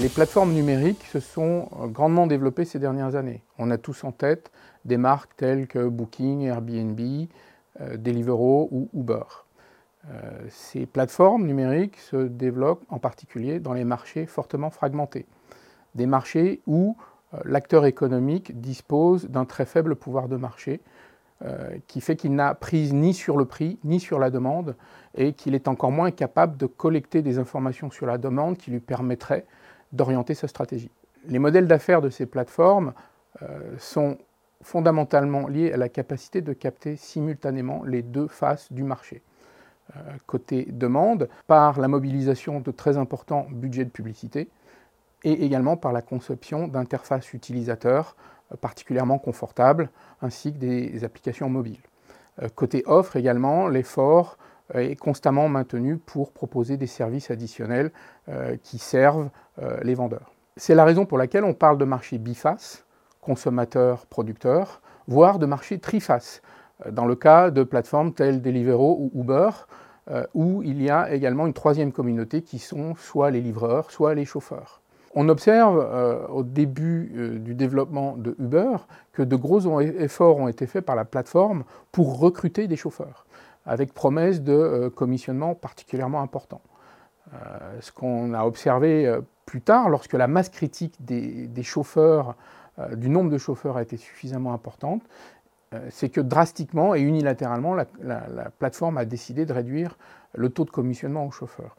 Les plateformes numériques se sont grandement développées ces dernières années. On a tous en tête des marques telles que Booking, Airbnb, euh, Deliveroo ou Uber. Euh, ces plateformes numériques se développent en particulier dans les marchés fortement fragmentés, des marchés où euh, l'acteur économique dispose d'un très faible pouvoir de marché, qui fait qu'il n'a prise ni sur le prix ni sur la demande et qu'il est encore moins capable de collecter des informations sur la demande qui lui permettraient d'orienter sa stratégie. Les modèles d'affaires de ces plateformes sont fondamentalement liés à la capacité de capter simultanément les deux faces du marché. Euh, côté demande, par la mobilisation de très importants budgets de publicité et également par la conception d'interfaces utilisateurs euh, particulièrement confortables ainsi que des applications mobiles. Euh, côté offre également, l'effort est constamment maintenu pour proposer des services additionnels qui servent les vendeurs. C'est la raison pour laquelle on parle de marché biface, consommateur-producteur, voire de marché triface, euh, dans le cas de plateformes telles Deliveroo ou Uber, euh, où il y a également une troisième communauté qui sont soit les livreurs, soit les chauffeurs. On observe euh, au début du développement de Uber que de gros efforts ont été faits par la plateforme pour recruter des chauffeurs, avec promesse de commissionnement particulièrement important. ce qu'on a observé plus tard, lorsque la masse critique des, chauffeurs euh, du nombre de chauffeurs a été suffisamment importante, euh, c'est que drastiquement et unilatéralement, la, plateforme a décidé de réduire le taux de commissionnement aux chauffeurs.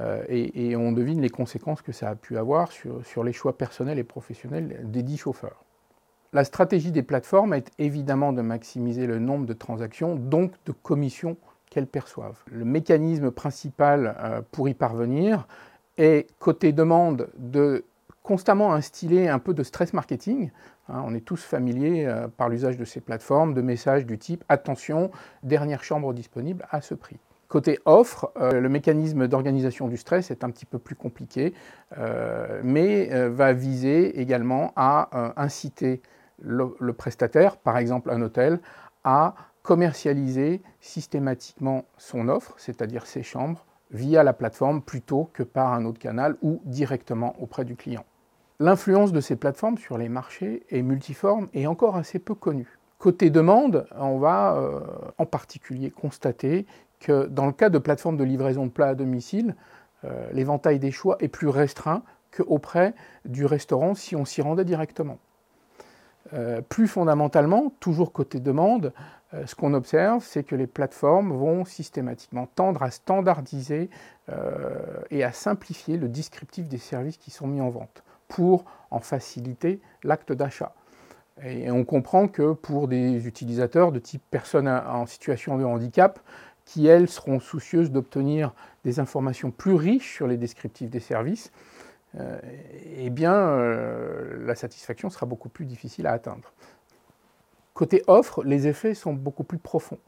Euh, et, on devine les conséquences que ça a pu avoir sur les choix personnels et professionnels des dix chauffeurs. La stratégie des plateformes est évidemment de maximiser le nombre de transactions, donc de commissions qu'elles perçoivent. Le mécanisme principal pour y parvenir est, côté demande, de constamment instiller un peu de stress marketing. Hein, on est tous familiers euh, par l'usage de ces plateformes de messages du type attention, dernière chambre disponible à ce prix. Côté offre, euh, le mécanisme d'organisation du stress est un petit peu plus compliqué, euh, mais va viser également à inciter le, prestataire, par exemple un hôtel, à commercialiser systématiquement son offre, c'est-à-dire ses chambres, via la plateforme plutôt que par un autre canal ou directement auprès du client. L'influence de ces plateformes sur les marchés est multiforme et encore assez peu connue. Côté demande, on va euh, en particulier constater que dans le cas de plateformes de livraison de plats à domicile, euh, l'éventail des choix est plus restreint qu'auprès du restaurant si on s'y rendait directement. Euh, plus fondamentalement, toujours côté demande, ce qu'on observe, c'est que les plateformes vont systématiquement tendre à standardiser et à simplifier le descriptif des services qui sont mis en vente pour en faciliter l'acte d'achat. Et on comprend que pour des utilisateurs de type personnes en situation de handicap, qui elles seront soucieuses d'obtenir des informations plus riches sur les descriptifs des services, euh, eh bien euh, la satisfaction sera beaucoup plus difficile à atteindre. Côté offre, les effets sont beaucoup plus profonds.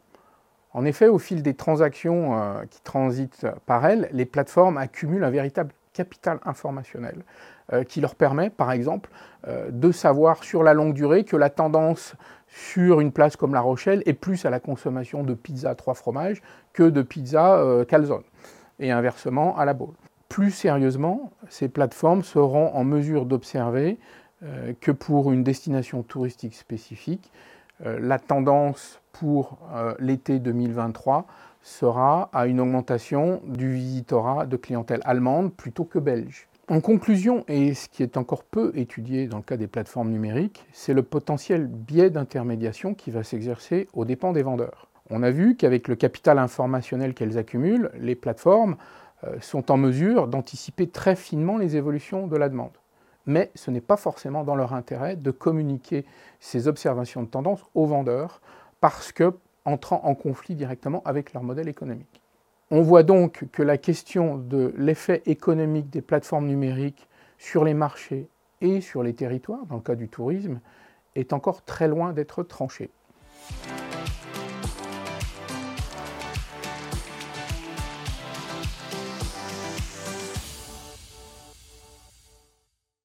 En effet, au fil des transactions euh, qui transitent par elles, les plateformes accumulent un véritable capital informationnel euh, qui leur permet, par exemple, euh, de savoir sur la longue durée que la tendance sur une place comme La Rochelle est plus à la consommation de pizza trois fromages que de pizza euh, calzone, et inversement à la boule. Plus sérieusement, ces plateformes seront en mesure d'observer que pour une destination touristique spécifique, la tendance pour l'été 2023 sera à une augmentation du visitorat de clientèle allemande plutôt que belge. En conclusion, et ce qui est encore peu étudié dans le cas des plateformes numériques, c'est le potentiel biais d'intermédiation qui va s'exercer aux dépens des vendeurs. On a vu qu'avec le capital informationnel qu'elles accumulent, les plateformes euh, sont en mesure d'anticiper très finement les évolutions de la demande. Mais ce n'est pas forcément dans leur intérêt de communiquer ces observations de tendance aux vendeurs parce que entrant en conflit directement avec leur modèle économique. On voit donc que la question de l'effet économique des plateformes numériques sur les marchés et sur les territoires, dans le cas du tourisme, est encore très loin d'être tranchée.